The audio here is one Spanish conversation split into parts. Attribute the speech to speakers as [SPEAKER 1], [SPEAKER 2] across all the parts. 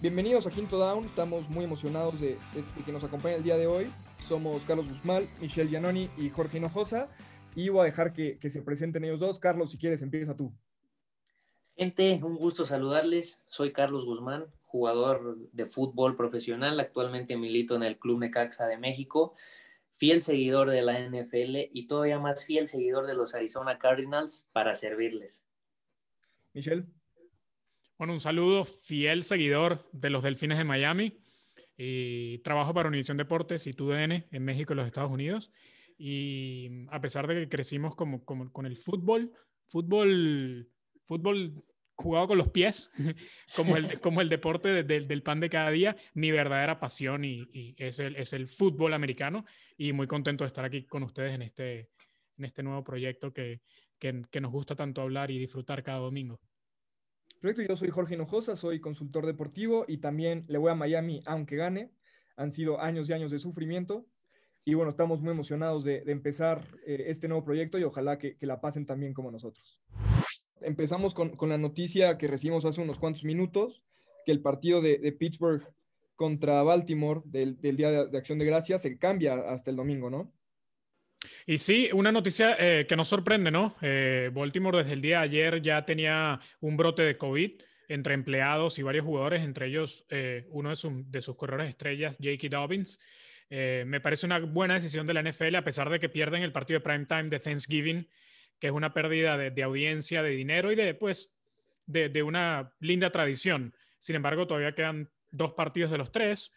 [SPEAKER 1] Bienvenidos a Quinto Down, estamos muy emocionados de, que nos acompañe el día de hoy. Somos Carlos Guzmán, Michelle Giannoni y Jorge Hinojosa. Y voy a dejar que, se presenten ellos dos. Carlos, si quieres, empieza tú.
[SPEAKER 2] Gente, un gusto saludarles. Soy Carlos Guzmán, jugador de fútbol profesional. Actualmente milito en el Club Necaxa de México. Fiel seguidor de la NFL y todavía más fiel seguidor de los Arizona Cardinals para servirles.
[SPEAKER 1] Michelle.
[SPEAKER 3] Bueno, un saludo, fiel seguidor de los Delfines de Miami. Y trabajo para Univisión Deportes y TUDN en México y los Estados Unidos. Y a pesar de que crecimos como, como con el fútbol, fútbol, fútbol jugado con los pies, como, el, como el deporte del pan de cada día, mi verdadera pasión y, es, el, es el fútbol americano. Y muy contento de estar aquí con ustedes en este, en este nuevo proyecto que, que, que nos gusta tanto hablar y disfrutar cada domingo.
[SPEAKER 1] Perfecto, yo soy Jorge Hinojosa, soy consultor deportivo y también le voy a Miami aunque gane. Han sido años y años de sufrimiento y bueno, estamos muy emocionados de, empezar eh, este nuevo proyecto y ojalá que, la pasen también como nosotros. Empezamos con, la noticia que recibimos hace unos cuantos minutos, que el partido de, Pittsburgh contra Baltimore del, Día de, de Acción de Gracias se cambia hasta el domingo, ¿no?
[SPEAKER 3] Y sí, una noticia eh, que nos sorprende, ¿no? Eh, Baltimore desde el día de ayer ya tenía un brote de COVID entre empleados y varios jugadores, entre ellos eh, uno de, sus corredores estrellas, Jakey Dobbins. me parece una buena decisión de la NFL, a pesar de que pierden el partido de prime time de Thanksgiving, que es una pérdida de, audiencia, de dinero y de, pues, de, una linda tradición. Sin embargo, todavía quedan dos partidos de los tres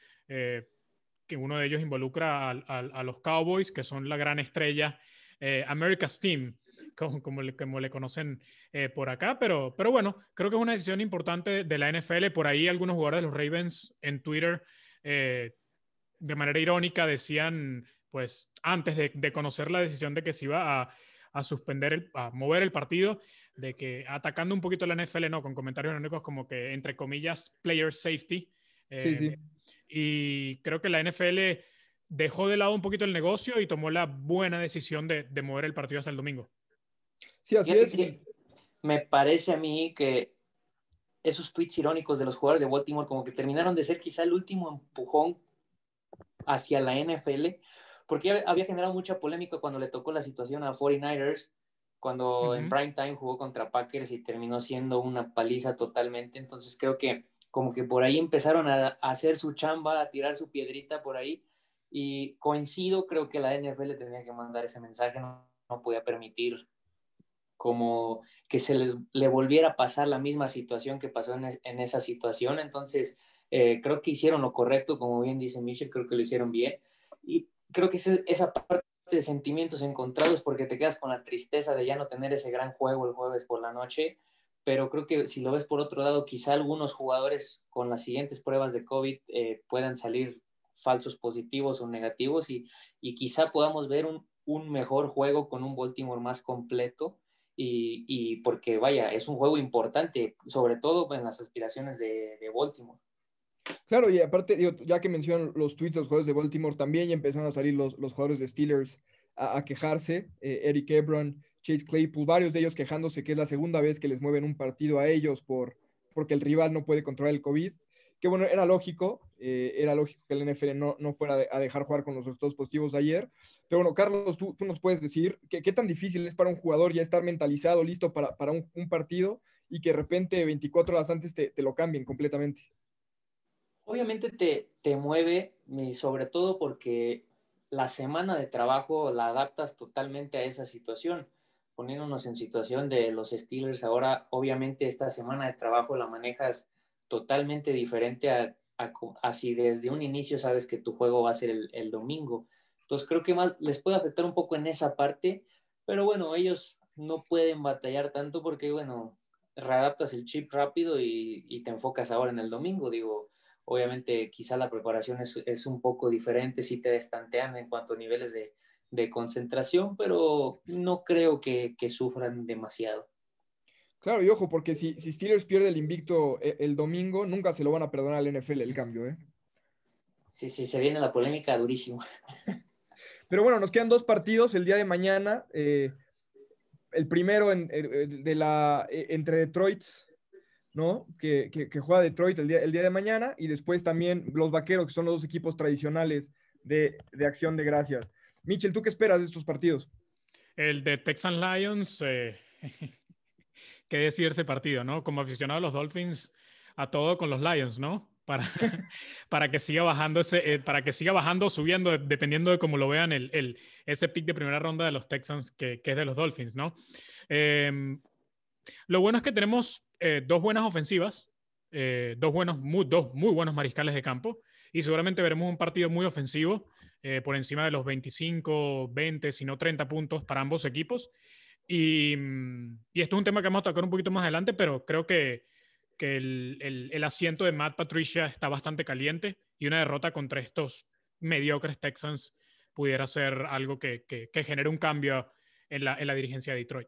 [SPEAKER 3] que uno de ellos involucra a, los Cowboys, que son la gran estrella, eh, America's Team, como, le, como le, conocen eh, por acá, pero, pero bueno, creo que es una decisión importante de la NFL. Por ahí algunos jugadores de los Ravens en Twitter, eh, de manera irónica, decían, pues antes de, conocer la decisión de que se iba a, a suspender, a mover el partido, de que atacando un poquito la NFL, no, con comentarios irónicos como que, entre comillas, player safety. Sí, sí y creo que la NFL dejó de lado un poquito el negocio y tomó la buena decisión de, mover el partido hasta el domingo.
[SPEAKER 2] Sí, así es. Me parece a mí que esos tweets irónicos de los jugadores de Baltimore como que terminaron de ser quizá el último empujón hacia la NFL, porque había generado mucha polémica cuando le tocó la situación a 49ers, cuando en prime time jugó contra Packers y terminó siendo una paliza totalmente. Entonces creo que como que por ahí empezaron a, hacer su chamba, a tirar su piedrita por ahí. Y coincido, creo que la NFL tenía que mandar ese mensaje, no, podía permitir como que se les le volviera a pasar la misma situación que pasó en, esa situación. Entonces, eh, creo que hicieron lo correcto, como bien dice Michel, creo que lo hicieron bien. Y creo que esa parte de sentimientos encontrados porque te quedas con la tristeza de ya no tener ese gran juego el jueves por la noche pero creo que si lo ves por otro lado, quizá algunos jugadores con las siguientes pruebas de COVID eh, puedan salir falsos positivos o negativos y, y quizá podamos ver un, un, mejor juego con un Baltimore más completo y, y, porque vaya, es un juego importante, sobre todo en las aspiraciones de, de Baltimore.
[SPEAKER 1] Claro, y aparte, ya que mencionan los tweets de los jugadores de Baltimore, también ya empezaron a salir los, los jugadores de Steelers a, quejarse. Eh, Eric Ebron, Chase Claypool, varios de ellos quejándose que es la segunda vez que les mueven un partido a ellos por, porque el rival no puede controlar el COVID. Que bueno, era lógico, eh, era lógico que el NFL no, no fuera a dejar jugar con los resultados positivos de ayer. Pero bueno, Carlos, tú, tú nos puedes decir qué tan difícil es para un jugador ya estar mentalizado, listo para, para un, partido y que de repente 24 horas antes te, te lo cambien completamente.
[SPEAKER 2] Obviamente te, te mueve, sobre todo porque la semana de trabajo la adaptas totalmente a esa situación poniéndonos en situación de los Steelers ahora, obviamente esta semana de trabajo la manejas totalmente diferente a, a, si desde un inicio sabes que tu juego va a ser el, domingo. Entonces creo que más les puede afectar un poco en esa parte, pero bueno, ellos no pueden batallar tanto porque, bueno, readaptas el chip rápido y, y te enfocas ahora en el domingo. Digo, obviamente quizá la preparación es, es un poco diferente, si te destantean en cuanto a niveles de, de concentración, pero no creo que, sufran demasiado.
[SPEAKER 1] Claro, y ojo, porque si, si, Steelers pierde el invicto eh, el, domingo, nunca se lo van a perdonar al NFL el cambio, ¿eh?
[SPEAKER 2] Sí, sí, se viene la polémica durísimo.
[SPEAKER 1] Pero bueno, nos quedan dos partidos el día de mañana. Eh, el primero en, de la, entre Detroit ¿no? Que, que, juega Detroit el día, el día de mañana y después también los Vaqueros, que son los dos equipos tradicionales de, de acción de gracias. Mitchell, ¿tú qué esperas de estos partidos?
[SPEAKER 3] El de Texan Lions, eh, qué decir ese partido, ¿no? Como aficionado a los Dolphins, a todo con los Lions, ¿no? Para, para que siga bajando ese, eh, para que siga bajando, subiendo, dependiendo de cómo lo vean el, el, ese pick de primera ronda de los Texans que, que es de los Dolphins, ¿no? Em, lo bueno es que tenemos eh, dos buenas ofensivas, eh, dos, buenos, muy, dos muy buenos mariscales de campo y seguramente veremos un partido muy ofensivo eh, por encima de los 25, 20, si no 30 puntos para ambos equipos. Y, mm, y, esto es un tema que vamos a tocar un poquito más adelante, pero creo que, que el, el, el, asiento de Matt Patricia está bastante caliente y una derrota contra estos mediocres Texans pudiera ser algo que, que, que genere un cambio en la, en la dirigencia de Detroit.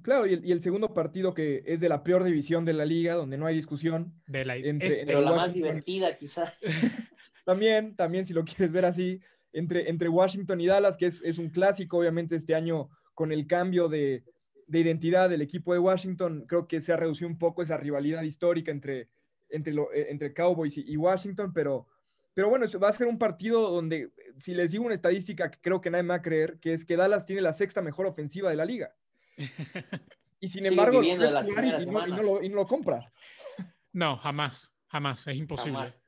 [SPEAKER 1] Claro, y el, segundo partido que es de la peor división de la liga, donde no hay discusión.
[SPEAKER 2] De la entre, pero la más divertida, quizás.
[SPEAKER 1] también, también, si lo quieres ver así, entre, entre Washington y Dallas, que es, un clásico, obviamente, este año con el cambio de, identidad del equipo de Washington, creo que se ha reducido un poco esa rivalidad histórica entre, entre, eh, entre Cowboys y, Washington, pero, pero bueno, va a ser un partido donde, si les digo una estadística que creo que nadie me va a creer, que es que Dallas tiene la sexta mejor ofensiva de la liga. Y sin embargo, no, y, no lo, compras.
[SPEAKER 3] No, jamás, jamás, es imposible. Jamás.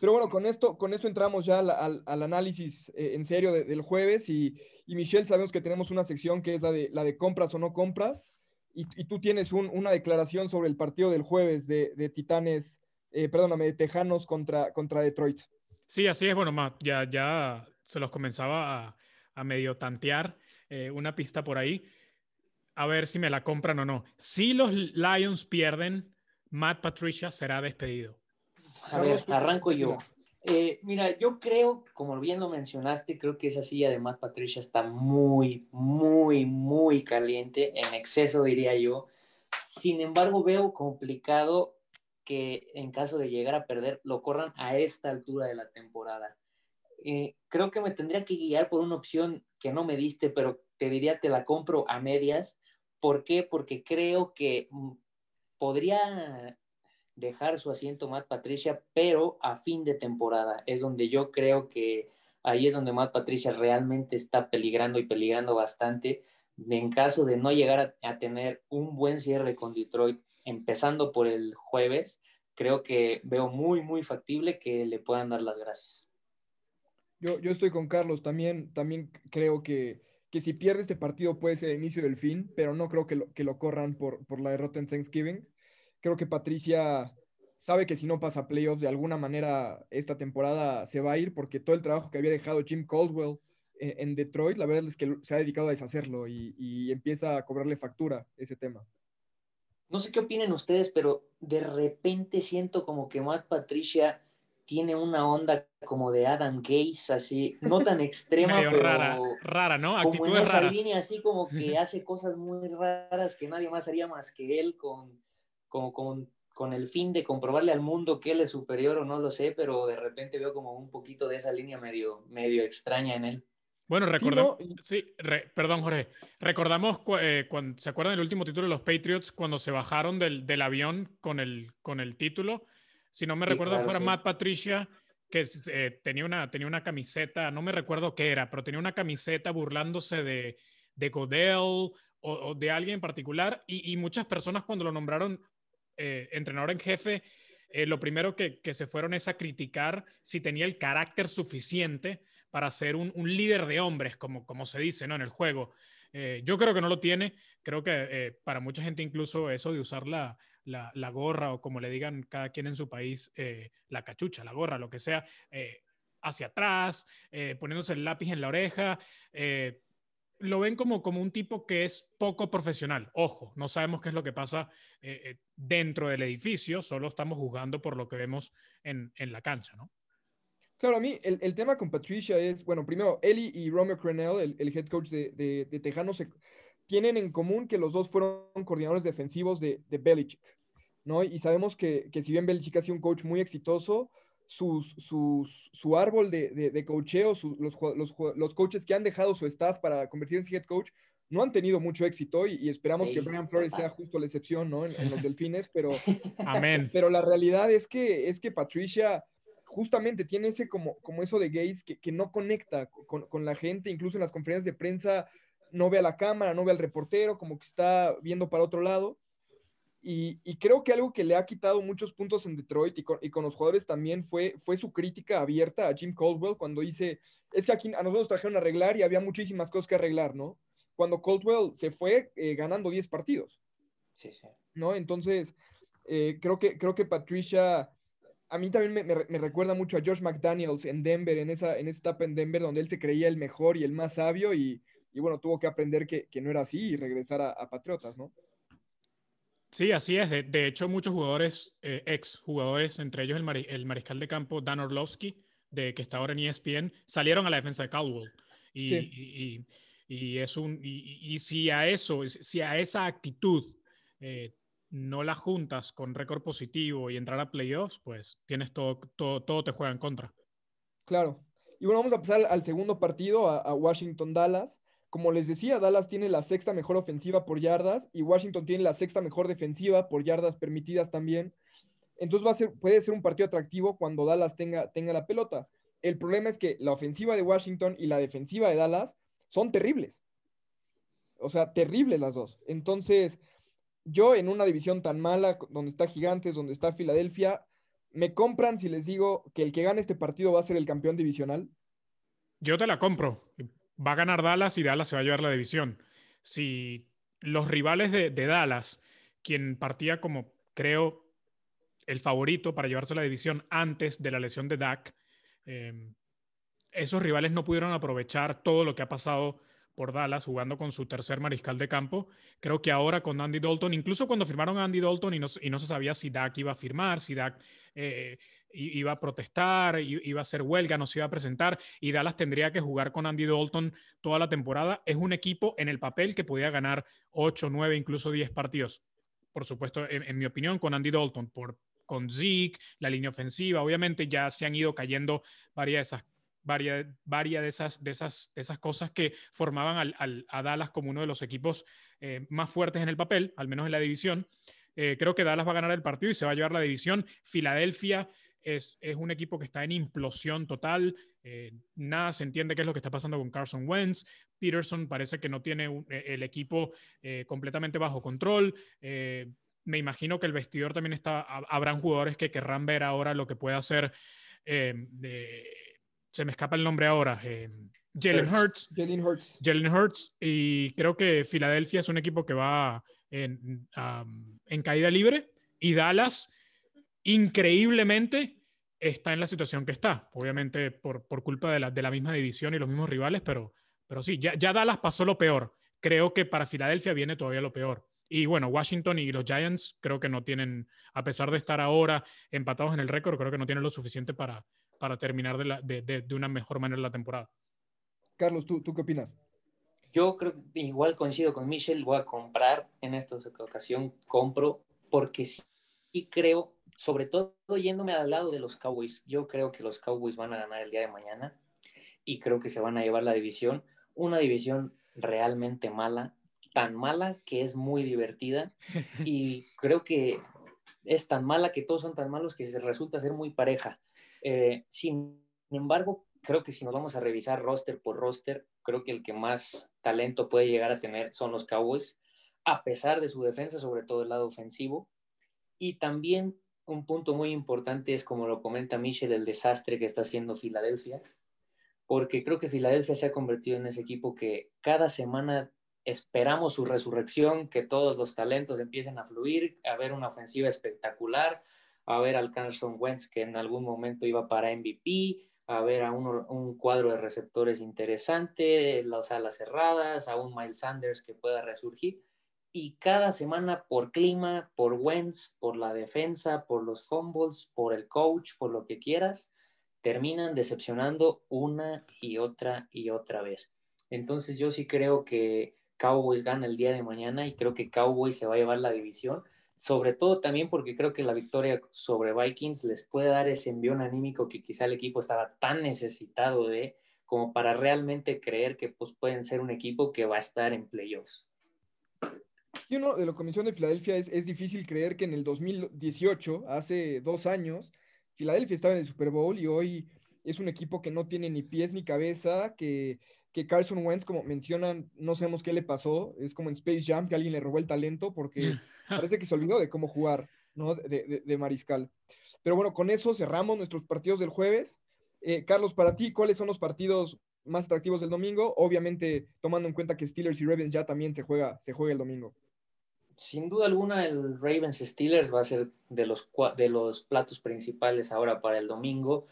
[SPEAKER 1] Pero bueno, con esto, con esto entramos ya al, análisis eh, en serio del jueves y, Michelle, sabemos que tenemos una sección que es la de, la de compras o no compras y, tú tienes una declaración sobre el partido del jueves de, Titanes, eh, perdóname, de Tejanos contra, contra Detroit.
[SPEAKER 3] Sí, así es. Bueno, Matt, ya, ya se los comenzaba a, a medio tantear. Eh, una pista por ahí. A ver si me la compran o no. Si los Lions pierden, Matt Patricia será despedido.
[SPEAKER 2] A ver, arranco yo. Eh, mira, yo creo, como bien lo mencionaste, creo que esa silla de Matt Patricia está muy, muy, muy caliente, en exceso diría yo. Sin embargo, veo complicado que en caso de llegar a perder, lo corran a esta altura de la temporada. Eh, creo que me tendría que guiar por una opción que no me diste, pero te diría te la compro a medias. ¿Por qué? Porque creo que mm, podría dejar su asiento Matt Patricia, pero a fin de temporada. Es donde yo creo que ahí es donde Matt Patricia realmente está peligrando y peligrando bastante. En caso de no llegar a, tener un buen cierre con Detroit, empezando por el jueves, creo que veo muy, muy factible que le puedan dar las gracias.
[SPEAKER 1] Yo, yo estoy con Carlos, también, también creo que, que si pierde este partido puede ser el inicio del fin, pero no creo que lo, que lo corran por, por la derrota en Thanksgiving. Creo que Patricia sabe que si no pasa playoffs, de alguna manera esta temporada se va a ir, porque todo el trabajo que había dejado Jim Caldwell en, Detroit, la verdad es que se ha dedicado a deshacerlo y, y, empieza a cobrarle factura ese tema.
[SPEAKER 2] No sé qué opinen ustedes, pero de repente siento como que Matt Patricia tiene una onda como de Adam Gaze, así, no tan extrema, pero
[SPEAKER 3] rara, rara, ¿no?
[SPEAKER 2] Actitudes como en esa línea, así como que hace cosas muy raras que nadie más haría más que él, con, con, con, con, el fin de comprobarle al mundo que él es superior o no lo sé, pero de repente veo como un poquito de esa línea medio, medio extraña en él.
[SPEAKER 3] Bueno, recordamos, sí, perdón Jorge, recordamos, eh, cuando, ¿se acuerdan del último título de los Patriots cuando se bajaron del, del avión con el, con el título? si no me recuerdo, fuera Matt Patricia, que eh, tenía, una, tenía una camiseta, no me recuerdo qué era, pero tenía una camiseta burlándose de, de Godell o, de alguien en particular. Y, muchas personas cuando lo nombraron eh, entrenador en jefe, eh, lo primero que, que, se fueron es a criticar si tenía el carácter suficiente para ser un, un líder de hombres, como, como se dice ¿no? en el juego. yo creo que no lo tiene. Creo que para mucha gente incluso eso de usar la, la, gorra o como le digan cada quien en su país, eh, la cachucha, la gorra, lo que sea, eh, hacia atrás, eh, poniéndose el lápiz en la oreja. Lo ven como, como un tipo que es poco profesional. Ojo, no sabemos qué es lo que pasa dentro del edificio, solo estamos juzgando por lo que vemos en, en la cancha, ¿no?
[SPEAKER 1] Claro, a mí el, el, tema con Patricia es, bueno, primero, Eli y Romeo Crenell, el, el head coach de, de, de tienen en común que los dos fueron coordinadores defensivos de, de Belichick, ¿no? Y sabemos que, que, si bien Belichick ha sido un coach muy exitoso, sus, sus, su árbol de, de, coacheo, los, los, los, coaches que han dejado su staff para convertirse en head coach, no han tenido mucho éxito y, esperamos que Brian Flores sea justo la excepción, ¿no? En, los delfines, pero,
[SPEAKER 3] Amén.
[SPEAKER 1] pero la realidad es que, es que Patricia justamente tiene ese como, como eso de gays que, que no conecta con, con, la gente, incluso en las conferencias de prensa no ve a la cámara, no ve al reportero, como que está viendo para otro lado. Y, y creo que algo que le ha quitado muchos puntos en Detroit y con, y con, los jugadores también fue, fue su crítica abierta a Jim Caldwell cuando dice, es que aquí a nosotros nos trajeron a arreglar y había muchísimas cosas que arreglar, ¿no? Cuando Caldwell se fue eh, ganando 10 partidos.
[SPEAKER 2] Sí, sí.
[SPEAKER 1] ¿No? Entonces, eh, creo, que, creo que Patricia a mí también me, me, recuerda mucho a Josh McDaniels en Denver, en esa, en esa etapa en Denver, donde él se creía el mejor y el más sabio, y, y bueno, tuvo que aprender que, que, no era así y regresar a, a Patriotas, ¿no?
[SPEAKER 3] Sí, así es. De, de hecho, muchos jugadores, eh, ex jugadores, entre ellos el, mar, el, mariscal de campo Dan Orlovsky, de, que está ahora en ESPN, salieron a la defensa de Caldwell. Y, sí. y, y, y, es un, y, si a eso, si a esa actitud eh, no la juntas con récord positivo y entrar a playoffs, pues tienes todo, todo, todo te juega en contra.
[SPEAKER 1] Claro. Y bueno, vamos a pasar al segundo partido, a, a Washington-Dallas. Como les decía, Dallas tiene la sexta mejor ofensiva por yardas y Washington tiene la sexta mejor defensiva por yardas permitidas también. Entonces puede ser un partido atractivo cuando Dallas tenga, tenga la pelota. El problema es que la ofensiva de Washington y la defensiva de Dallas son terribles. O sea, terribles las dos. Entonces, yo en una división tan mala, donde está Gigantes, donde está Filadelfia, ¿me compran si les digo que el que gane este partido va a ser el campeón divisional?
[SPEAKER 3] Yo te la compro. Va a ganar Dallas y Dallas se va a llevar la división. Si los rivales de, Dallas, quien partía como, creo, el favorito para llevarse la división antes de la lesión de Dak, eh, esos rivales no pudieron aprovechar todo lo que ha pasado por Dallas jugando con su tercer mariscal de campo. Creo que ahora con Andy Dalton, incluso cuando firmaron a Andy Dalton y no, se sabía si Dak iba a firmar, si Dak eh, iba a protestar, iba a hacer huelga, no se iba a presentar y Dallas tendría que jugar con Andy Dalton toda la temporada. Es un equipo en el papel que podía ganar 8, 9, incluso 10 partidos. Por supuesto, en, en mi opinión, con Andy Dalton, por, con Zeke, la línea ofensiva, obviamente ya se han ido cayendo varias de esas varias, de, esas, de, esas, de esas cosas que formaban al, al, a Dallas como uno de los equipos eh, más fuertes en el papel, al menos en la división. Eh, creo que Dallas va a ganar el partido y se va a llevar la división. Filadelfia es, es un equipo que está en implosión total. Eh, nada se entiende qué es lo que está pasando con Carson Wentz. Peterson parece que no tiene un, el equipo completamente bajo control. Me imagino que el vestidor también está. Habrán jugadores que querrán ver ahora lo que puede hacer. Se me escapa el nombre ahora, eh, Jalen Hurts.
[SPEAKER 1] Jalen Hurts.
[SPEAKER 3] Jalen Hurts. Y creo que Filadelfia es un equipo que va en, um, en, caída libre. Y Dallas, increíblemente, está en la situación que está. Obviamente por, por culpa de la, de la, misma división y los mismos rivales, pero, pero sí, ya, ya Dallas pasó lo peor. Creo que para Filadelfia viene todavía lo peor. Y bueno, Washington y los Giants creo que no tienen, a pesar de estar ahora empatados en el récord, creo que no tienen lo suficiente para, para terminar de, la, de, de, de, una mejor manera la temporada.
[SPEAKER 1] Carlos, ¿tú, ¿tú qué opinas?
[SPEAKER 2] Yo creo que igual coincido con Michelle, voy a comprar en esta ocasión, compro, porque sí, sí creo, sobre todo yéndome al lado de los Cowboys, yo creo que los Cowboys van a ganar el día de mañana y creo que se van a llevar la división, una división realmente mala, tan mala que es muy divertida y creo que es tan mala que todos son tan malos que se resulta ser muy pareja. Eh, sin embargo, creo que si nos vamos a revisar roster por roster, creo que el que más talento puede llegar a tener son los Cowboys, a pesar de su defensa, sobre todo el lado ofensivo. Y también un punto muy importante es, como lo comenta Michel, el desastre que está haciendo Filadelfia, porque creo que Filadelfia se ha convertido en ese equipo que cada semana esperamos su resurrección, que todos los talentos empiecen a fluir, a ver una ofensiva espectacular, a ver al Carson Wentz que en algún momento iba para MVP, a ver a un, cuadro de receptores interesante, las alas cerradas, a un Miles Sanders que pueda resurgir. Y cada semana por clima, por Wentz, por la defensa, por los fumbles, por el coach, por lo que quieras, terminan decepcionando una y otra y otra vez. Entonces yo sí creo que Cowboys gana el día de mañana y creo que Cowboys se va a llevar la división sobre todo también porque creo que la victoria sobre Vikings les puede dar ese envión anímico que quizá el equipo estaba tan necesitado de como para realmente creer que pues, pueden ser un equipo que va a estar en playoffs.
[SPEAKER 1] Y uno de la Comisión de Filadelfia es, es difícil creer que en el 2018, hace dos años, Filadelfia estaba en el Super Bowl y hoy es un equipo que no tiene ni pies ni cabeza, que, que Carson Wentz, como mencionan, no sabemos qué le pasó, es como en Space Jam, que alguien le robó el talento porque parece que se olvidó de cómo jugar, ¿no? De, de, mariscal. Pero bueno, con eso cerramos nuestros partidos del jueves. Eh, Carlos, para ti, ¿cuáles son los partidos más atractivos del domingo? Obviamente, tomando en cuenta que Steelers y Ravens ya también se juega, se juega el domingo.
[SPEAKER 2] Sin duda alguna, el Ravens Steelers va a ser de los, de los platos principales ahora para el domingo.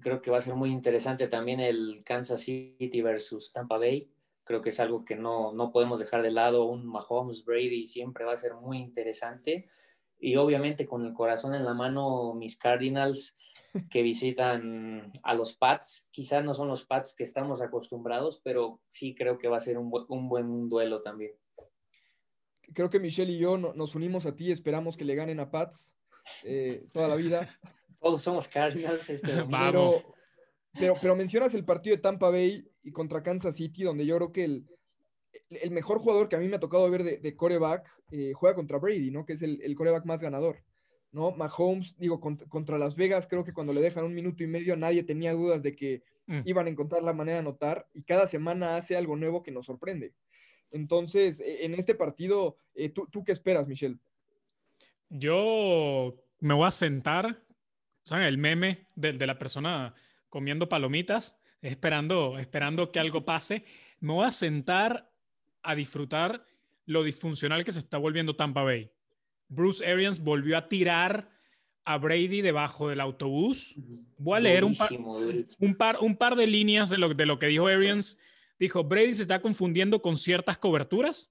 [SPEAKER 2] Creo que va a ser muy interesante también el Kansas City versus Tampa Bay. Creo que es algo que no, no podemos dejar de lado. Un Mahomes Brady siempre va a ser muy interesante. Y obviamente con el corazón en la mano, mis Cardinals que visitan a los Pats. Quizás no son los Pats que estamos acostumbrados, pero sí creo que va a ser un, un buen duelo también.
[SPEAKER 1] Creo que Michelle y yo nos unimos a ti, esperamos que le ganen a Pats eh, toda la vida.
[SPEAKER 2] Todos somos Cardinals. Este
[SPEAKER 1] pero, pero, pero, mencionas el partido de Tampa Bay y contra Kansas City, donde yo creo que el, el mejor jugador que a mí me ha tocado ver de, de coreback eh, juega contra Brady, ¿no? Que es el, el, coreback más ganador, ¿no? Mahomes, digo, contra, Las Vegas, creo que cuando le dejan un minuto y medio nadie tenía dudas de que mm. iban a encontrar la manera de anotar y cada semana hace algo nuevo que nos sorprende. Entonces, e, en este partido, eh, ¿tú, ¿tú qué esperas, Michelle?
[SPEAKER 3] Yo me voy a sentar ¿saben? El meme de, de, la persona comiendo palomitas, esperando, esperando que algo pase. Me voy a sentar a disfrutar lo disfuncional que se está volviendo Tampa Bay. Bruce Arians volvió a tirar a Brady debajo del autobús. Voy a leer un par, un par, un par de líneas de lo, de lo que dijo Arians. Dijo, Brady se está confundiendo con ciertas coberturas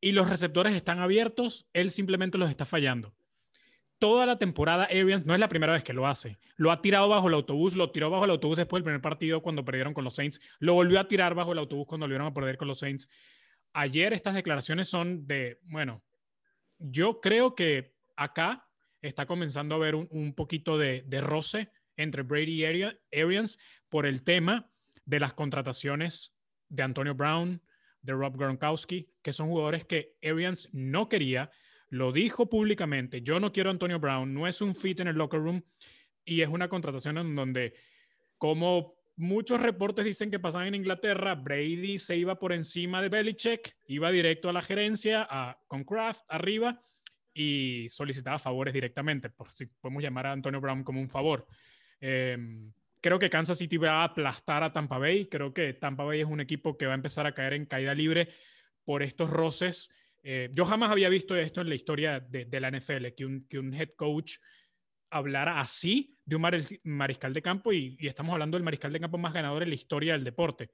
[SPEAKER 3] y los receptores están abiertos, él simplemente los está fallando toda la temporada Arians no es la primera vez que lo hace. Lo ha tirado bajo el autobús, lo tiró bajo el autobús después del primer partido cuando perdieron con los Saints, lo volvió a tirar bajo el autobús cuando volvieron a perder con los Saints. Ayer estas declaraciones son de, bueno, yo creo que acá está comenzando a haber un, poquito de, roce entre Brady y Arians por el tema de las contrataciones de Antonio Brown, de Rob Gronkowski, que son jugadores que Arians no quería, lo dijo públicamente, yo no quiero a Antonio Brown, no es un fit en el locker room y es una contratación en donde, como muchos reportes dicen que pasaban en Inglaterra, Brady se iba por encima de Belichick, iba directo a la gerencia, a, con Kraft arriba y solicitaba favores directamente, por si podemos llamar a Antonio Brown como un favor. Em, creo que Kansas City va a aplastar a Tampa Bay, creo que Tampa Bay es un equipo que va a empezar a caer en caída libre por estos roces eh, yo jamás había visto esto en la historia de, la NFL, que un, que un, head coach hablara así de un mariscal de campo y, estamos hablando del mariscal de campo más ganador en la historia del deporte.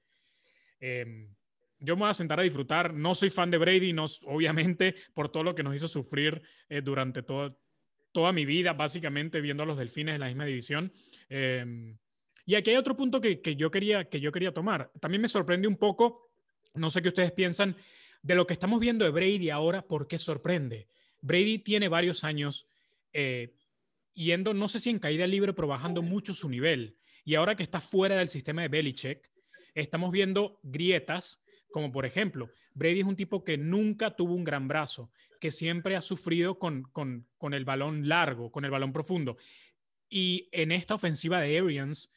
[SPEAKER 3] Em, yo me voy a sentar a disfrutar. No soy fan de Brady, no, obviamente, por todo lo que nos hizo sufrir eh, durante toda mi vida, básicamente, viendo a los delfines en la misma división. Em, y aquí hay otro punto que, que, yo quería, que yo quería tomar. También me sorprende un poco, no sé qué ustedes piensan, de lo que estamos viendo de Brady ahora, ¿por qué sorprende? Brady tiene varios años eh, yendo, no sé si en caída libre, pero bajando mucho su nivel. Y ahora que está fuera del sistema de Belichick, estamos viendo grietas, como por ejemplo, Brady es un tipo que nunca tuvo un gran brazo, que siempre ha sufrido con, con, con el balón largo, con el balón profundo. Y en esta ofensiva de Arians,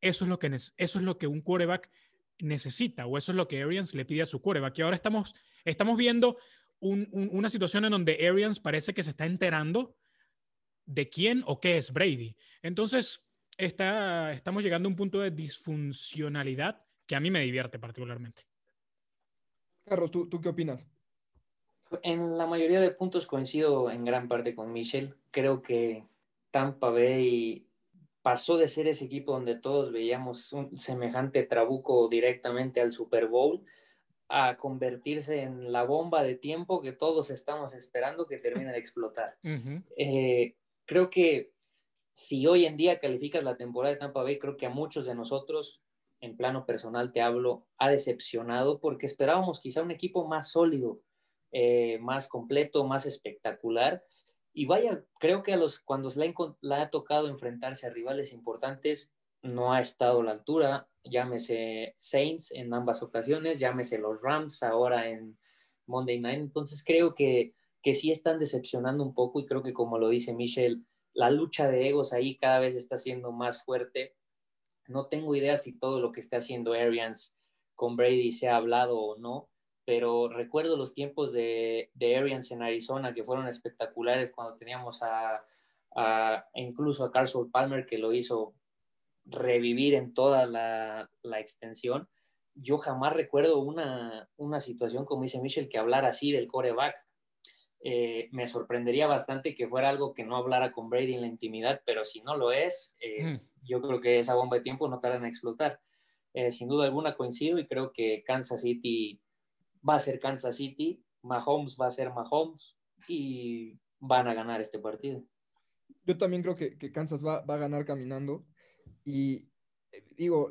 [SPEAKER 3] eso es lo que, eso es lo que un quarterback necesita, o eso es lo que Arians le pide a su quarterback. Aquí ahora estamos, estamos viendo una situación en donde Arians parece que se está enterando de quién o qué es Brady. Entonces, está, estamos llegando a un punto de disfuncionalidad que a mí me divierte particularmente.
[SPEAKER 1] Carlos, ¿tú, ¿tú qué opinas?
[SPEAKER 2] En la mayoría de puntos coincido en gran parte con Michelle. Creo que Tampa Bay pasó de ser ese equipo donde todos veíamos un semejante trabuco directamente al Super Bowl a convertirse en la bomba de tiempo que todos estamos esperando que termine de explotar. Eh, creo que si hoy en día calificas la temporada de Tampa Bay, creo que a muchos de nosotros, en plano personal te hablo, ha decepcionado porque esperábamos quizá un equipo más sólido, eh, más completo, más espectacular y vaya, creo que a los, cuando le, ha tocado enfrentarse a rivales importantes, no ha estado a la altura, llámese Saints en ambas ocasiones, llámese los Rams ahora en Monday Night. Entonces creo que, que sí están decepcionando un poco y creo que como lo dice Michelle, la lucha de egos ahí cada vez está siendo más fuerte. No tengo idea si todo lo que está haciendo Arians con Brady se ha hablado o no, pero recuerdo los tiempos de, de Arians en Arizona que fueron espectaculares cuando teníamos a, a incluso a Carson Palmer que lo hizo revivir en toda la, la extensión. Yo jamás recuerdo una, una, situación, como dice Michel, que hablar así del coreback. Eh, me sorprendería bastante que fuera algo que no hablara con Brady en la intimidad, pero si no lo es, eh, yo creo que esa bomba de tiempo no tarda en explotar. Eh, sin duda alguna coincido y creo que Kansas City va a ser Kansas City, Mahomes va a ser Mahomes y van a ganar este partido.
[SPEAKER 1] Yo también creo que, que Kansas va, va, a ganar caminando. Y eh, digo,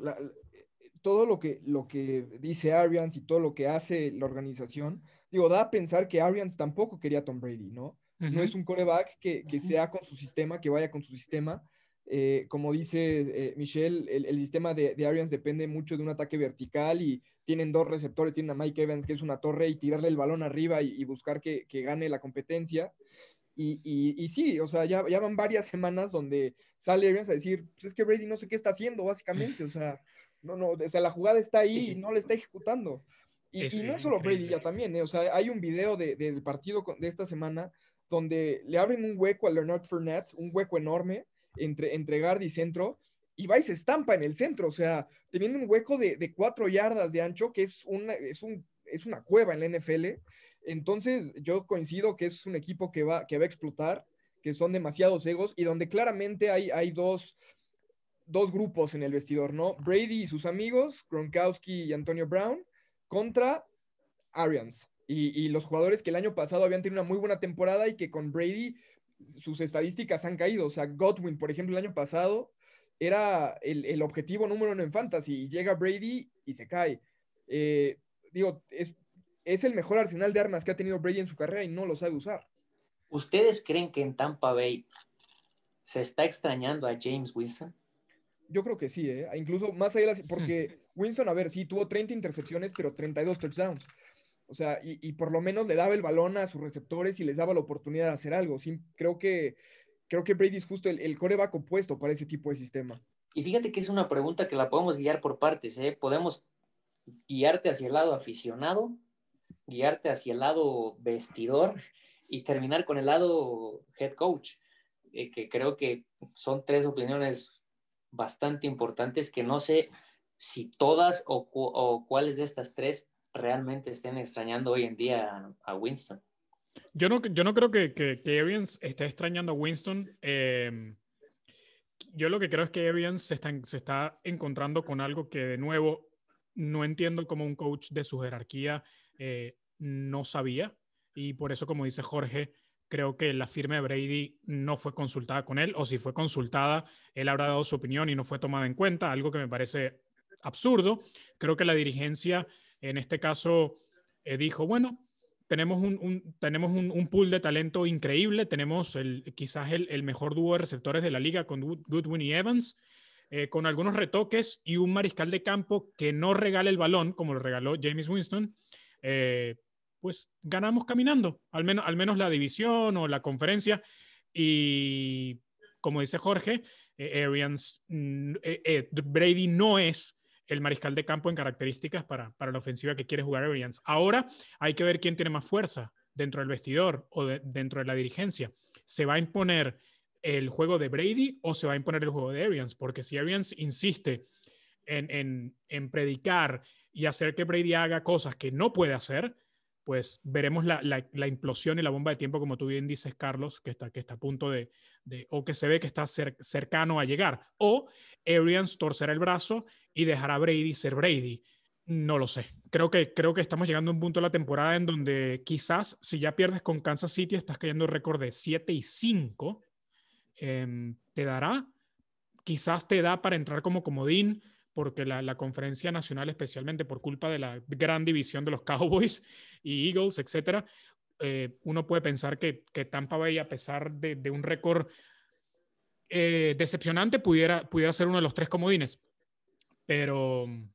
[SPEAKER 1] todo lo que, lo que dice Arians y todo lo que hace la organización, digo, da a pensar que Arians tampoco quería a Tom Brady, ¿no? No es un coreback que, que, sea con su sistema, que vaya con su sistema. Eh, como dice eh, Michelle, el, el, sistema de, de, Arians depende mucho de un ataque vertical y tienen dos receptores, tienen a Mike Evans, que es una torre, y tirarle el balón arriba y, y buscar que, que, gane la competencia. Y, y, y, sí, o sea, ya, ya van varias semanas donde sale Arians a decir, pues es que Brady no sé qué está haciendo, básicamente, o sea, no, no, o sea, la jugada está ahí y no le está ejecutando. Y, no es solo Brady, ya también, ¿eh? o sea, hay un video de, del partido de esta semana donde le abren un hueco a Leonard Fournette, un hueco enorme entre, entre guard y centro, y va y se estampa en el centro, o sea, teniendo un hueco de, de cuatro yardas de ancho, que es una, es, un, es una cueva en la NFL, entonces, yo coincido que es un equipo que va, que va a explotar, que son demasiados egos y donde claramente hay, hay dos, dos grupos en el vestidor, ¿no? Brady y sus amigos, Gronkowski y Antonio Brown, contra Arians. Y, y, los jugadores que el año pasado habían tenido una muy buena temporada y que con Brady sus estadísticas han caído. O sea, Godwin, por ejemplo, el año pasado era el, el objetivo número uno en fantasy y llega Brady y se cae. Eh, digo, es, es el mejor arsenal de armas que ha tenido Brady en su carrera y no lo sabe usar.
[SPEAKER 2] ¿Ustedes creen que en Tampa Bay se está extrañando a James Winston?
[SPEAKER 1] Yo creo que sí, ¿eh? incluso más allá de porque Winston, a ver, sí, tuvo 30 intercepciones, pero 32 touchdowns. O sea, y, y, por lo menos le daba el balón a sus receptores y les daba la oportunidad de hacer algo. Sí, creo que, creo que Brady es justo el, el coreback opuesto para ese tipo de sistema.
[SPEAKER 2] Y fíjate que es una pregunta que la podemos guiar por partes, ¿eh? Podemos guiarte hacia el lado aficionado guiarte hacia el lado vestidor y terminar con el lado head coach, eh, que creo que son tres opiniones bastante importantes que no sé si todas o, o cuáles de estas tres realmente estén extrañando hoy en día a, Winston.
[SPEAKER 3] Yo no, yo no creo que, que, que esté extrañando a Winston. Eh, yo lo que creo es que Arians se está, se está encontrando con algo que de nuevo no entiendo como un coach de su jerarquía eh, no sabía y por eso, como dice Jorge, creo que la firma de Brady no fue consultada con él o si fue consultada, él habrá dado su opinión y no fue tomada en cuenta, algo que me parece absurdo. Creo que la dirigencia en este caso eh, dijo, bueno, tenemos un, tenemos un, pool de talento increíble, tenemos el, quizás el, mejor dúo de receptores de la liga con Goodwin y Evans. Eh, con algunos retoques y un mariscal de campo que no regale el balón, como lo regaló James Winston, eh, pues ganamos caminando, al menos, al menos la división o la conferencia. Y como dice Jorge, eh, mm, Brady no es el mariscal de campo en características para, para la ofensiva que quiere jugar Arians. Ahora hay que ver quién tiene más fuerza dentro del vestidor o dentro de la dirigencia. ¿Se va a imponer el juego de Brady o se va a imponer el juego de Arians? Porque si Arians insiste en, en, en predicar y hacer que Brady haga cosas que no puede hacer, pues veremos la, la, implosión y la bomba de tiempo, como tú bien dices, Carlos, que está, que está a punto de, de o que se ve que está cercano a llegar. O Arians torcerá el brazo y dejará a Brady ser Brady. No lo sé. Creo que, creo que estamos llegando a un punto de la temporada en donde quizás si ya pierdes con Kansas City, estás cayendo récord de 7 y 5, em, te dará, quizás te da para entrar como comodín porque la, la, conferencia nacional, especialmente por culpa de la gran división de los Cowboys y Eagles, etcétera, eh, uno puede pensar que, que, Tampa Bay, a pesar de, de un récord eh, decepcionante pudiera, pudiera ser uno de los tres comodines. Pero mm,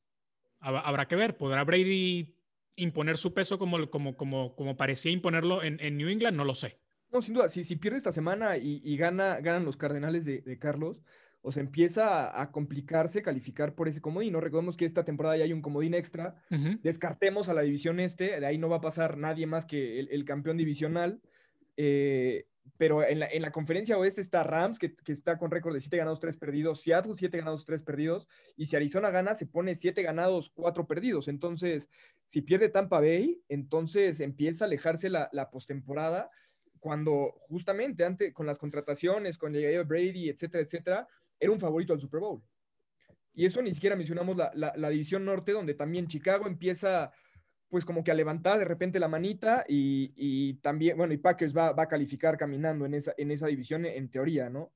[SPEAKER 3] habrá que ver. ¿Podrá Brady imponer su peso como, como, como, como parecía imponerlo en, New England? No lo sé.
[SPEAKER 1] No, sin duda. Si, si pierde esta semana y, gana, ganan los Cardenales de, Carlos, o sea, empieza a, complicarse calificar por ese comodín. No recordemos que esta temporada ya hay un comodín extra. Descartemos a la división este, de ahí no va a pasar nadie más que el, campeón divisional. Eh, pero en la, en la, conferencia oeste está Rams, que, que está con récord de 7 ganados, 3 perdidos, Seattle 7 ganados, 3 perdidos, y si Arizona gana, se pone 7 ganados, 4 perdidos. Entonces, si pierde Tampa Bay, entonces empieza a alejarse la, la postemporada, cuando justamente antes, con las contrataciones, con llegada de Brady, etcétera, etcétera, era un favorito al Super Bowl. Y eso ni siquiera mencionamos la, la, división norte, donde también Chicago empieza pues como que a levantar de repente la manita y, también, bueno, y Packers va, a calificar caminando en esa, en esa división en teoría, ¿no?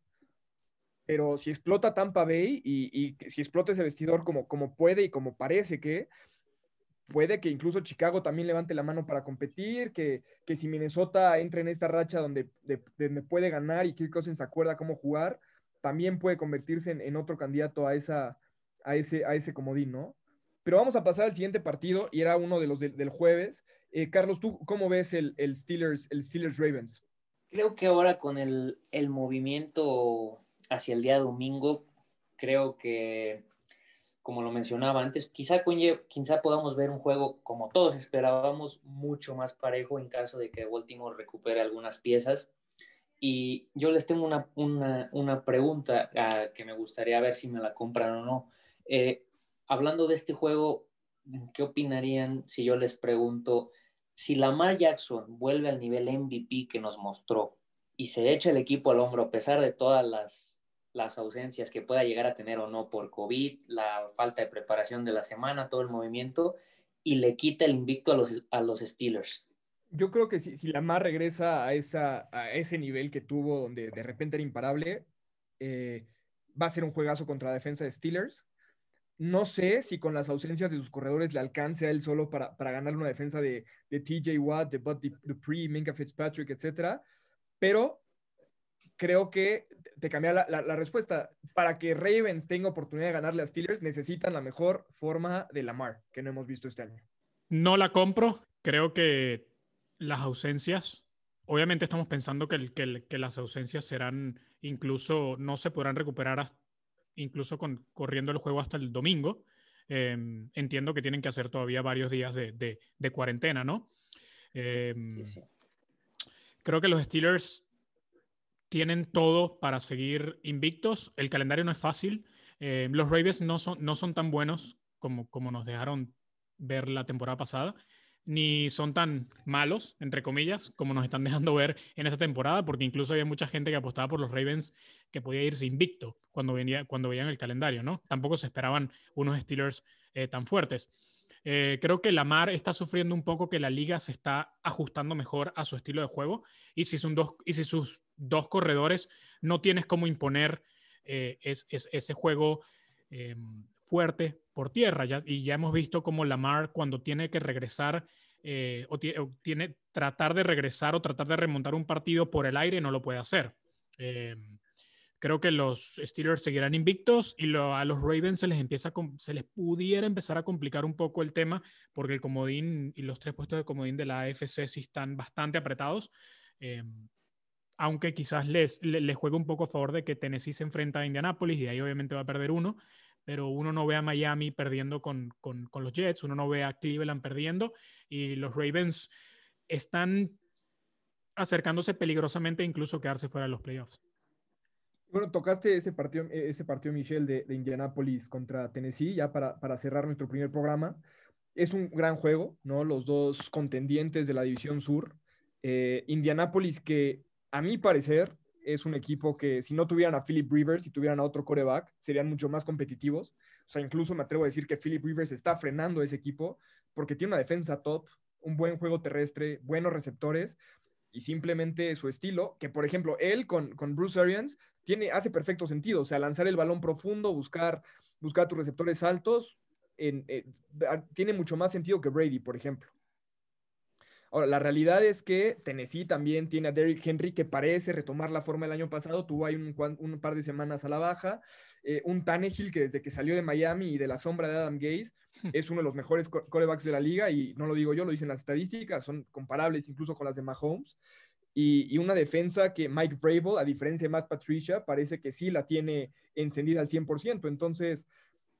[SPEAKER 1] Pero si explota Tampa Bay y, si explota ese vestidor como, como puede y como parece que, puede que incluso Chicago también levante la mano para competir, que, si Minnesota entra en esta racha donde, me puede ganar y Kirk Cousins se acuerda cómo jugar, también puede convertirse en, otro candidato a, esa, a, ese, a ese comodín, ¿no? Pero vamos a pasar al siguiente partido y era uno de los del jueves. Eh, Carlos, ¿tú cómo ves el, Steelers, el Steelers Ravens?
[SPEAKER 2] Creo que ahora con el, movimiento hacia el día domingo, creo que, como lo mencionaba antes, quizá, quizá podamos ver un juego como todos esperábamos, mucho más parejo en caso de que Baltimore recupere algunas piezas. Y yo les tengo una, pregunta ah, que me gustaría ver si me la compran o no. Eh, hablando de este juego, ¿qué opinarían si yo les pregunto si Lamar Jackson vuelve al nivel MVP que nos mostró y se echa el equipo al hombro a pesar de todas las, las ausencias que pueda llegar a tener o no por COVID, la falta de preparación de la semana, todo el movimiento, y le quita el invicto a los, a los Steelers?
[SPEAKER 1] Yo creo que si, si Lamar regresa a, esa, a ese nivel que tuvo, donde de repente era imparable, eh, va a ser un juegazo contra la defensa de Steelers. No sé si con las ausencias de sus corredores le alcance a él solo para, para ganar una defensa de, de TJ Watt, de Bud Dupree, Minka Fitzpatrick, etcétera, pero creo que te cambia la, la, respuesta. Para que Ravens tenga oportunidad de ganarle a Steelers, necesitan la mejor forma de Lamar que no hemos visto este año.
[SPEAKER 3] No la compro. Creo que las ausencias, obviamente estamos pensando que, que, que las ausencias serán, incluso no se podrán recuperar hasta incluso con, corriendo el juego hasta el domingo. Em, entiendo que tienen que hacer todavía varios días de, cuarentena, ¿no? Em, creo que los Steelers tienen todo para seguir invictos. El calendario no es fácil. Em, los Ravens no son, no son tan buenos como, como nos dejaron ver la temporada pasada ni son tan malos, entre comillas, como nos están dejando ver en esta temporada, porque incluso había mucha gente que apostaba por los Ravens que podía irse invicto cuando, venía, cuando veían el calendario, ¿no? Tampoco se esperaban unos Steelers eh, tan fuertes. Eh, creo que Lamar está sufriendo un poco que la liga se está ajustando mejor a su estilo de juego y si, dos, y si sus dos corredores no tienes cómo imponer eh, es, ese juego em, fuerte por tierra. Ya, y ya hemos visto como Lamar cuando tiene que regresar eh, o, tiene tratar de regresar o tratar de remontar un partido por el aire, no lo puede hacer. Eh, creo que los Steelers seguirán invictos y a los Ravens se les empieza se les pudiera empezar a complicar un poco el tema porque el comodín y los tres puestos de comodín de la AFC sí están bastante apretados. Eh, aunque quizás les, les, juegue un poco a favor de que Tennessee se enfrenta a Indianapolis y ahí obviamente va a perder uno, pero uno no ve a Miami perdiendo con, los Jets, uno no ve a Cleveland perdiendo y los Ravens están acercándose peligrosamente incluso quedarse fuera de los playoffs.
[SPEAKER 1] Bueno, tocaste ese partido, ese partido Michelle, de, de Indianapolis contra Tennessee, ya para, cerrar nuestro primer programa. Es un gran juego, ¿no? Los dos contendientes de la División Sur. Eh, Indianapolis, que a mi parecer es un equipo que si no tuvieran a Philip Rivers y tuvieran a otro coreback, serían mucho más competitivos. O sea, incluso me atrevo a decir que Philip Rivers está frenando ese equipo porque tiene una defensa top, un buen juego terrestre, buenos receptores y simplemente su estilo, que por ejemplo él con, con Bruce Arians tiene, hace perfecto sentido, o sea, lanzar el balón profundo, buscar, buscar tus receptores altos, en, tiene mucho más sentido que Brady, por ejemplo. Ahora, la realidad es que Tennessee también tiene a Derrick Henry que parece retomar la forma del año pasado, tuvo ahí un, par de semanas a la baja, eh, un Tannehill que desde que salió de Miami y de la sombra de Adam Gaze es uno de los mejores corebacks de la liga y no lo digo yo, lo dicen las estadísticas, son comparables incluso con las de Mahomes. Y, y, una defensa que Mike Vrabel, a diferencia de Matt Patricia, parece que sí la tiene encendida al 100%. Entonces,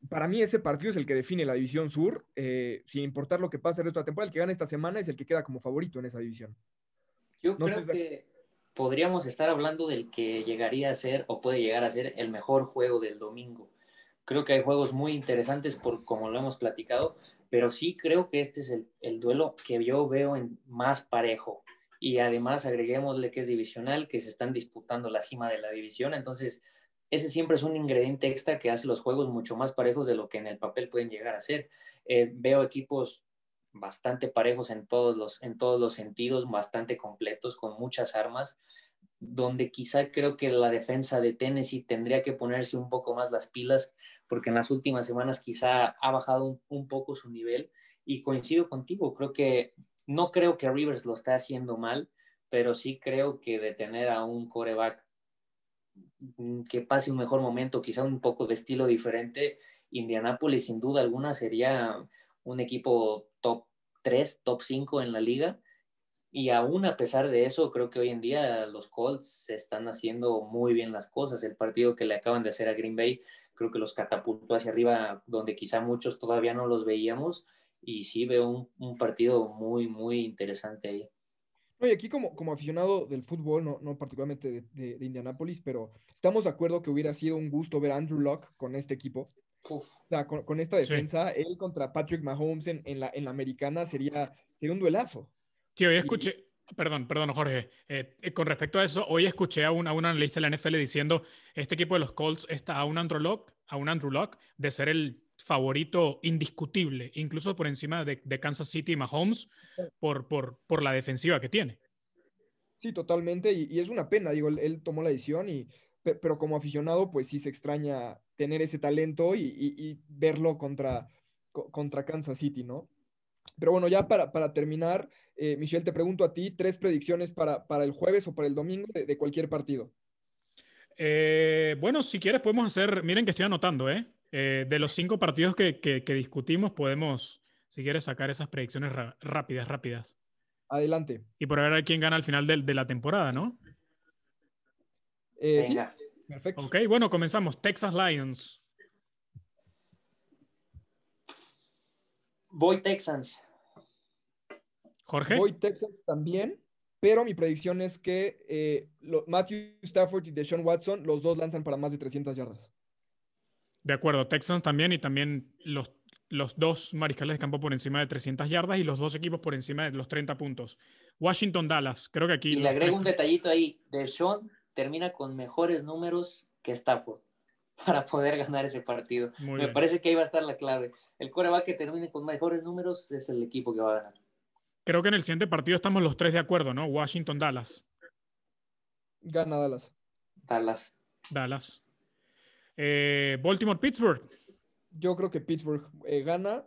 [SPEAKER 1] para mí ese partido es el que define la división sur, eh, sin importar lo que pase el resto de la temporada. El que gana esta semana es el que queda como favorito en esa división.
[SPEAKER 2] Yo creo que podríamos estar hablando del que llegaría a ser o puede llegar a ser el mejor juego del domingo. Creo que hay juegos muy interesantes por como lo hemos platicado, pero sí creo que este es el, el duelo que yo veo en más parejo. Y además agreguémosle que es divisional, que se están disputando la cima de la división. Entonces, ese siempre es un ingrediente extra que hace los juegos mucho más parejos de lo que en el papel pueden llegar a ser. Eh, veo equipos bastante parejos en todos, los, en todos los sentidos, bastante completos, con muchas armas, donde quizá creo que la defensa de Tennessee tendría que ponerse un poco más las pilas, porque en las últimas semanas quizá ha bajado un, poco su nivel. Y coincido contigo, creo que no creo que Rivers lo esté haciendo mal, pero sí creo que de tener a un coreback que pase un mejor momento, quizá un poco de estilo diferente, Indianapolis sin duda alguna sería un equipo top 3, top 5 en la liga. Y aún a pesar de eso, creo que hoy en día los Colts están haciendo muy bien las cosas. El partido que le acaban de hacer a Green Bay, creo que los catapultó hacia arriba, donde quizá muchos todavía no los veíamos. Y sí veo un, un partido muy, muy interesante ahí.
[SPEAKER 1] No, y aquí como, como aficionado del fútbol, no, no particularmente de, de, Indianápolis, pero estamos de acuerdo que hubiera sido un gusto ver a Andrew Locke con este equipo. O sea, con, con esta defensa, él contra Patrick Mahomes en, en, la, en la americana sería, sería un duelazo.
[SPEAKER 3] Sí, hoy escuché, perdón, perdón, Jorge, eh, eh, con respecto a eso, hoy escuché a un, a un analista de la NFL diciendo, este equipo de los Colts está a un Andrew Locke, a un Andrew Locke de ser el favorito indiscutible, incluso por encima de, Kansas City y Mahomes, por, por, por, la defensiva que tiene.
[SPEAKER 1] Sí, totalmente, y, es una pena, digo, él, tomó la decisión, y, pero como aficionado, pues sí se extraña tener ese talento y, verlo contra, contra Kansas City, ¿no? Pero bueno, ya para, para terminar, eh, Michelle, te pregunto a ti, tres predicciones para, para el jueves o para el domingo de, cualquier partido.
[SPEAKER 3] Eh, bueno, si quieres podemos hacer, miren que estoy anotando, ¿eh? Eh, de los cinco partidos que, discutimos, podemos, si quieres, sacar esas predicciones rápidas, rápidas.
[SPEAKER 1] Adelante.
[SPEAKER 3] Y por ver quién gana al final de, la temporada, ¿no?
[SPEAKER 1] Eh, sí, perfecto.
[SPEAKER 3] Ok, bueno, comenzamos. Texas Lions.
[SPEAKER 2] Voy Texans.
[SPEAKER 3] Jorge.
[SPEAKER 1] Voy Texans también, pero mi predicción es que eh, Matthew Stafford y Deshaun Watson, los dos lanzan para más de 300 yardas.
[SPEAKER 3] De acuerdo, Texans también y también los, los dos mariscales de campo por encima de 300 yardas y los dos equipos por encima de los 30 puntos. Washington, Dallas, creo que aquí...
[SPEAKER 2] Y le agrego un detallito ahí, Deshaun termina con mejores números que Stafford para poder ganar ese partido. Me parece que ahí va a estar la clave. El coreback que termine con mejores números es el equipo que va a ganar.
[SPEAKER 3] Creo que en el siguiente partido estamos los tres de acuerdo, ¿no? Washington, Dallas.
[SPEAKER 1] Gana Dallas.
[SPEAKER 2] Dallas.
[SPEAKER 3] Dallas. Eh, Baltimore, Pittsburgh.
[SPEAKER 1] Yo creo que Pittsburgh eh, gana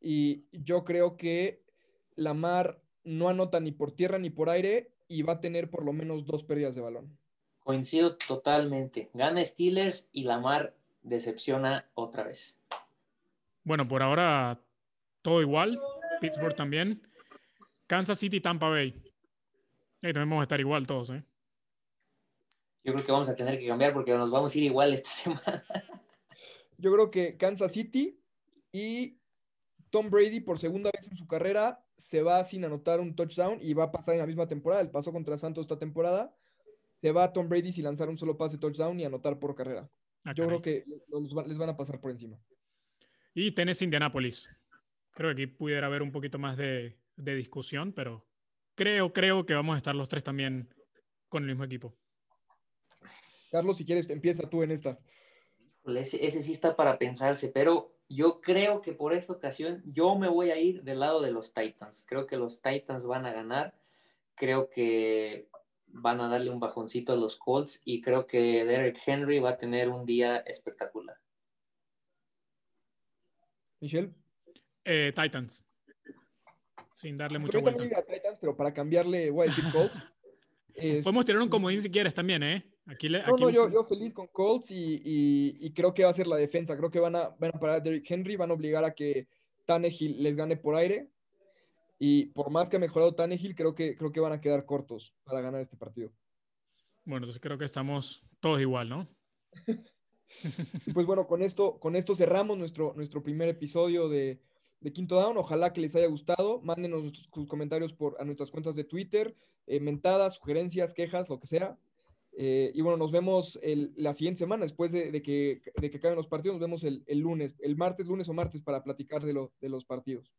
[SPEAKER 1] y yo creo que Lamar no anota ni por tierra ni por aire y va a tener por lo menos dos pérdidas de balón.
[SPEAKER 2] Coincido totalmente. Gana Steelers y Lamar decepciona otra vez.
[SPEAKER 3] Bueno, por ahora todo igual. Pittsburgh también. Kansas City, Tampa Bay. Ahí también vamos a estar igual todos, ¿eh?
[SPEAKER 2] Yo creo que vamos a tener que cambiar porque nos vamos a ir igual esta semana.
[SPEAKER 1] Yo creo que Kansas City y Tom Brady por segunda vez en su carrera se va sin anotar un touchdown y va a pasar en la misma temporada. El paso contra Santos esta temporada. Se va Tom Brady sin lanzar un solo pase touchdown y anotar por carrera. Ah, Yo creo que les van a pasar por encima.
[SPEAKER 3] Y Tennessee Indianapolis. Creo que aquí pudiera haber un poquito más de, de discusión, pero creo, creo que vamos a estar los tres también con el mismo equipo.
[SPEAKER 1] Carlos, si quieres, empieza tú en esta.
[SPEAKER 2] Ese, sí está para pensarse, pero yo creo que por esta ocasión yo me voy a ir del lado de los Titans. Creo que los Titans van a ganar. Creo que van a darle un bajoncito a los Colts y creo que Derek Henry va a tener un día espectacular.
[SPEAKER 1] Michelle.
[SPEAKER 3] Eh, Titans. sin darle mucha vuelta.
[SPEAKER 1] pero para cambiarle, voy a decir Colts.
[SPEAKER 3] Podemos tener un comodín si quieres también, ¿eh?
[SPEAKER 1] Aquí no, no, yo, yo, feliz con Colts y, y, creo que va a ser la defensa. Creo que van a, van a parar a Derrick Henry, van a obligar a que Tannehill les gane por aire. Y por más que ha mejorado Tannehill, creo que, creo que van a quedar cortos para ganar este partido.
[SPEAKER 3] Bueno, entonces creo que estamos todos igual, ¿no?
[SPEAKER 1] pues bueno, con esto, con esto cerramos nuestro, nuestro primer episodio de, de Quinto Down. Ojalá que les haya gustado. Mándenos sus comentarios por, a nuestras cuentas de Twitter, eh, mentadas, sugerencias, quejas, lo que sea. Eh, y bueno, nos vemos la siguiente semana, después de, que, de que acaben los partidos. Nos vemos el, lunes, el martes, lunes o martes, para platicar de, lo, de los partidos.